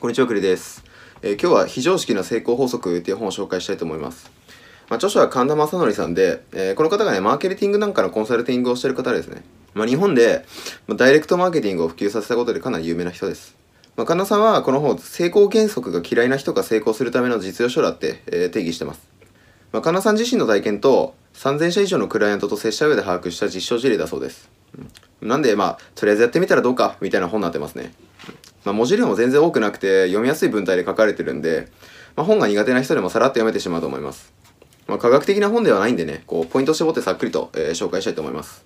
こんにちは、くりです、えー今日は非常識な成功法則っていう本を紹介したいと思います。まあ、著書は神田正則さんで、えーこの方がね、マーケティングなんかのコンサルティングをしている方ですね。まあ、日本で、ま、ダイレクトマーケティングを普及させたことでかなり有名な人です。まあ、神田さんはこの本成功原則が嫌いな人が成功するための実用書だって、え定義してます。まあ、神田さん自身の体験と3000社以上のクライアントと接した上で把握した実証事例だそうです。なんで、まあ、とりあえずやってみたらどうかみたいな本になってますね。まあ、文字量も全然多くなくて読みやすい文体で書かれてるんで、まあ、本が苦手な人でもさらっと読めてしまうと思います。まあ、科学的な本ではないんでね、こうポイント絞ってさっくりと、えー紹介したいと思います。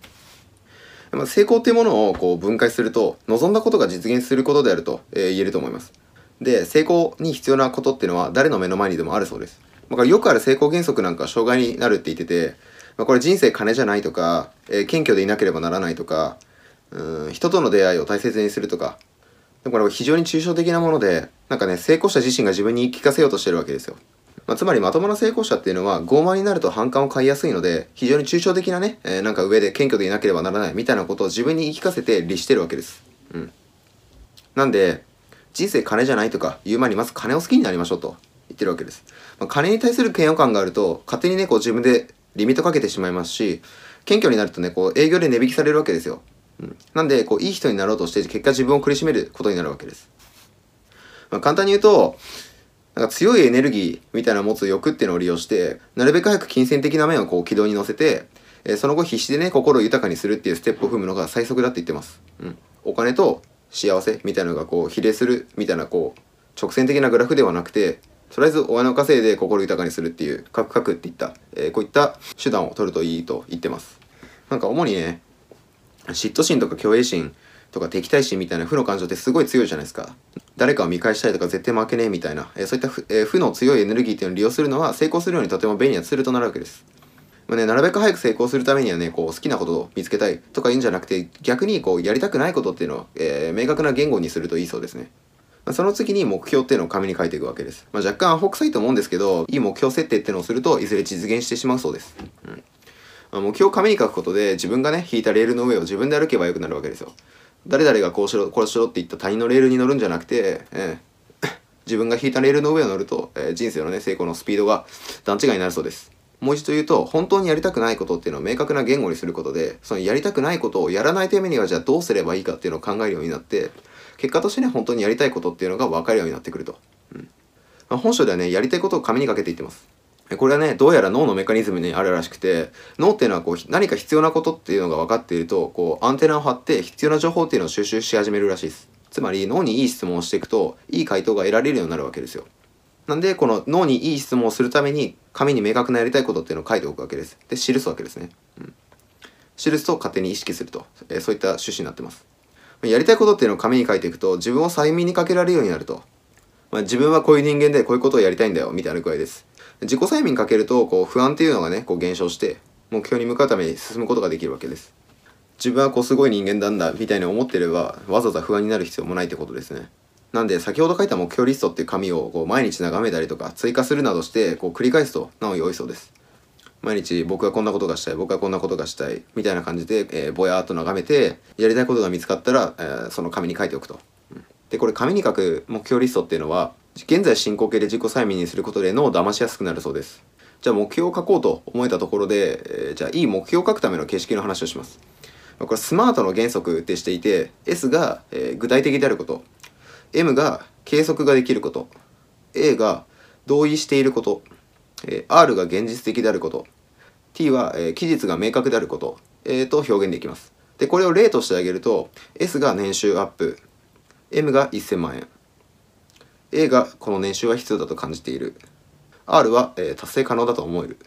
まあ、成功っていうものをこう分解すると望んだことが実現することであると、えー言えると思います。で成功に必要なことっていうのは誰の目の前にでもあるそうです。まあ、よくある成功原則なんか障害になるって言ってて、まあ、これ人生金じゃないとか、えー謙虚でいなければならないとかうん人との出会いを大切にするとかでもこれは非常に抽象的なものでなんかね成功者自身が自分に言い聞かせようとしてるわけですよ。まあ、つまりまともな成功者っていうのは傲慢になると反感を買いやすいので非常に抽象的なね、えーなんか上で謙虚でいなければならないみたいなことを自分に言い聞かせて律してるわけです。うん、なんで人生金じゃないとか言う前にまず金を好きになりましょうと言ってるわけです。まあ、金に対する嫌悪感があると勝手にねこう自分でリミットかけてしまいますし謙虚になるとねこう営業で値引きされるわけですよ。うん、なんでこういい人になろうとして結果自分を苦しめることになるわけです。まあ、簡単に言うとなんか強いエネルギーみたいな持つ欲っていうのを利用してなるべく早く金銭的な面をこう軌道に乗せて、えーその後必死でね心を豊かにするっていうステップを踏むのが最速だって言ってます、うん、お金と幸せみたいなのがこう比例するみたいなこう直線的なグラフではなくてとりあえずお金を稼いで心豊かにするっていうカクカクっていった、えーこういった手段を取るといいと言ってます。なんか主にね嫉妬心とか虚栄心とか敵対心みたいな負の感情ってすごい強いじゃないですか。誰かを見返したいとか絶対負けねえみたいな、えーそういった負,、えー負の強いエネルギーっていうのを利用するのは成功するようにとても便利なツールとなるわけです。まあね、なるべく早く成功するためにはねこう好きなことを見つけたいとか言うんじゃなくて逆にこうやりたくないことっていうのを、えー明確な言語にするといいそうですね。まその次に目標っていうのを紙に書いていくわけです、まあ、若干アホ臭いと思うんですけどいい目標設定っていうのをするといずれ実現してしまうそうです、目標を紙に書くことで自分がね引いたレールの上を自分で歩けばよくなるわけですよ。誰々がこうしろこうしろって言った他人のレールに乗るんじゃなくて、えー 自分が引いたレールの上を乗ると、えー人生のね成功のスピードが段違いになるそうです。もう一度言うと本当にやりたくないことっていうのを明確な言語にすることでそのやりたくないことをやらないためにはじゃあどうすればいいかっていうのを考えるようになって結果としてね本当にやりたいことっていうのが分かるようになってくると、うん。まあ、本書ではねやりたいことを紙にかけていってます。これはねどうやら脳のメカニズムにあるらしくて脳っていうのはこう何か必要なことっていうのが分かっているとこうアンテナを張って必要な情報っていうのを収集し始めるらしいです。つまり脳にいい質問をしていくといい回答が得られるようになるわけですよ。なんでこの脳にいい質問をするために紙に明確なやりたいことっていうのを書いておくわけです。で記すわけですね、うん、記すと勝手に意識すると、えーそういった趣旨になってます。やりたいことっていうのを紙に書いていくと自分を催眠にかけられるようになると。まあ、自分はこういう人間でこういうことをやりたいんだよみたいな具合です。自己催眠かけるとこう不安っていうのがねこう減少して目標に向かうために進むことができるわけです。自分はこうすごい人間なんだみたいに思ってればわざわざ不安になる必要もないってことですね。なんで先ほど書いた目標リストっていう紙をこう毎日眺めたりとか追加するなどしてこう繰り返すとなお良いそうです。毎日僕はこんなことがしたい僕はこんなことがしたいみたいな感じで、えーぼやーっと眺めてやりたいことが見つかったら、えーその紙に書いておくと、でこれ紙に書く目標リストっていうのは現在進行形で自己催眠にすることで脳を騙しやすくなるそうです。じゃあ目標を書こうと思えたところで、えーじゃあいい目標を書くための形式の話をします。これスマートの原則ってしていて S が、えー具体的であること。M が計測ができること。A が同意していること、えー R が現実的であること。T は、えー期日が明確であること、えーと表現できます。でこれを例としてあげると S が年収アップ。M が1000万円。A がこの年収は必要だと感じている。R は、えー達成可能だと思える。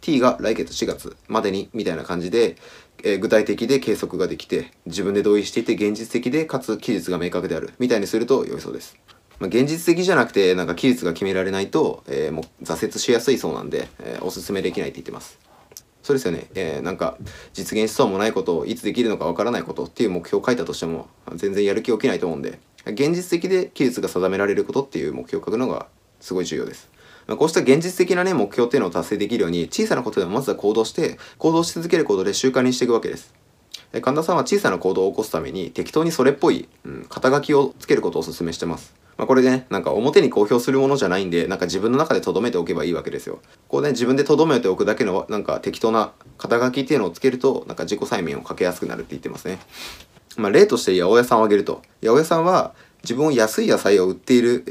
T が来月4月までにみたいな感じで、えー具体的で計測ができて自分で同意していて現実的でかつ期日が明確である。みたいにすると良いそうです、まあ、現実的じゃなくてなんか期日が決められないと、えーもう挫折しやすいそうなんで、えおすすめできないって言ってます。そうですよね、えーなんか実現しそうもないことをいつできるのかわからないことっていう目標を書いたとしても全然やる気起きないと思うんで現実的で期日が定められることっていう目標を書くのがすごい重要ですまこうした現実的なね目標っていうのを達成できるように小さなことでもまずは行動して行動し続けることで習慣にしていくわけですえ神田さんは小さな行動を起こすために適当にそれっぽい、うん、肩書きをつけることをお勧めしてますまあ、これでね、なんか表に公表するものじゃないんで、なんか自分の中で留めておけばいいわけですよ。こうね、自分で留めておくだけの、なんか適当な肩書きっていうのをつけると、なんか自己催眠をかけやすくなるって言ってますね。まあ、例として八百屋さんを挙げると、八百屋さんは自分を安い野菜を売っている、え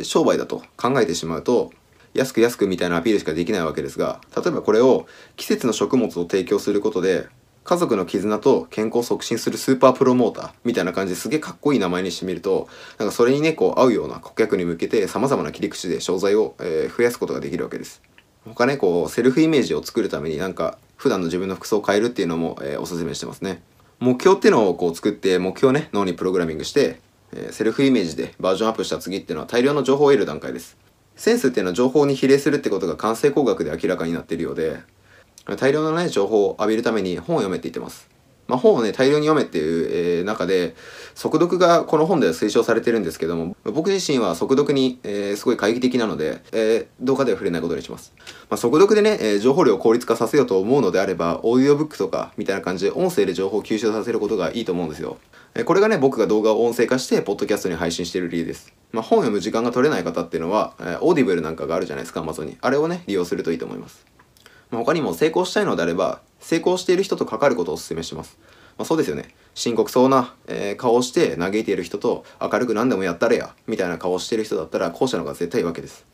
ー、商売だと考えてしまうと、安く安くみたいなアピールしかできないわけですが、例えばこれを季節の食物を提供することで、家族の絆と健康を促進するスーパープロモーターみたいな感じですげえかっこいい名前にしてみるとなんかそれにねこう合うような顧客に向けて様々な切り口で商材を、えー、増やすことができるわけです。他ねこうセルフイメージを作るためになんか普段の自分の服装を変えるっていうのも、えー、おすすめしてますね。目標っていうのをこう作って目標ね脳にプログラミングして、えー、セルフイメージでバージョンアップした次っていうのは大量の情報を得る段階です。センスっていうのは情報に比例するってことが完成工学で明らかになっているようで大量のね情報を浴びるために本を読めていってます。まあ、本をね大量に読めっていう、えー、中で速読がこの本では推奨されてるんですけども僕自身は速読に、えー、すごい懐疑的なので、えー、動画では触れないことにします、まあ、速読でね、えー、情報量を効率化させようと思うのであればオーディオブックとかみたいな感じで音声で情報を吸収させることがいいと思うんですよ。えこれがね僕が動画を音声化してポッドキャストに配信している理由です。まあ、本を読む時間が取れない方っていうのは、えー、オーディブルなんかがあるじゃないですか Amazon に。あれをね利用するといいと思います、まあ、他にも成功したいのであれば成功している人と関わることをお勧めします。まあ、そうですよね。深刻そうな、えー、顔をして嘆いている人と明るく何でもやったれやみたいな顔をしている人だったら後者の方が絶対いいわけです。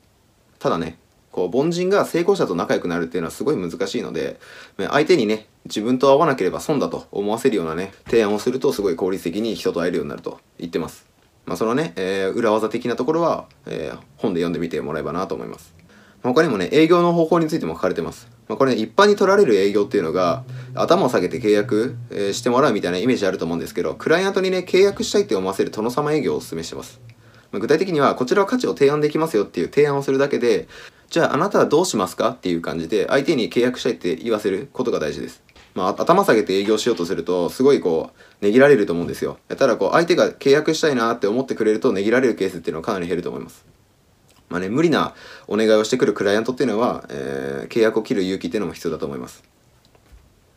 ただねこう凡人が成功者と仲良くなるっていうのはすごい難しいので相手にね自分と合わなければ損だと思わせるようなね提案をするとすごい効率的に人と会えるようになると言ってます。まあそのね、えー、裏技的なところは、えー、本で読んでみてもらえばなと思います。他にもね営業の方法についても書かれてます。まあ、これ、ね、一般に取られる営業っていうのが頭を下げて契約、えー、してもらうみたいなイメージあると思うんですけどクライアントにね契約したいって思わせる殿様営業をお勧めしてます、まあ、具体的にはこちらは価値を提案できますよっていう提案をするだけでじゃああなたはどうしますかっていう感じで相手に契約したいって言わせることが大事です。まあ、頭下げて営業しようとするとすごいこうねぎられると思うんですよ。ただこう相手が契約したいなって思ってくれるとねぎられるケースっていうのはかなり減ると思います。まあね、無理なお願いをしてくるクライアントっていうのは、えー、契約を切る勇気っていうのも必要だと思います。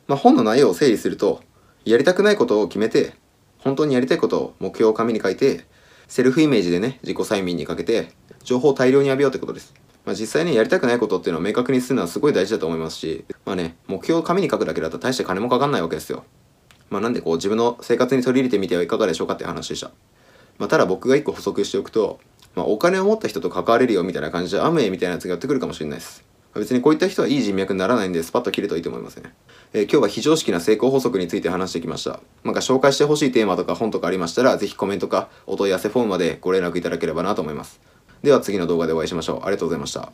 まあ、本の内容を整理すると、やりたくないことを決めて、本当にやりたいことを目標を紙に書いて、セルフイメージでね、自己催眠にかけて、情報を大量に浴びようってことです。まあ、実際ね、やりたくないことっていうのを明確にするのはすごい大事だと思いますし、まあね、目標を紙に書くだけだと大して金もかかんないわけですよ。まあ、なんでこう自分の生活に取り入れてみてはいかがでしょうかって話でした。まあ、ただ僕が一個補足しておくと、まあ、お金を持った人と関われるよみたいな感じでアムウェイみたいなやつがやってくるかもしれないです。別にこういった人はいい人脈にならないんでスパッと切るといいと思いますね。えー、今日は非常識な成功法則について話してきました。なんか紹介してほしいテーマとか本とかありましたら、ぜひコメントかお問い合わせフォームまでご連絡いただければなと思います。では次の動画でお会いしましょう。ありがとうございました。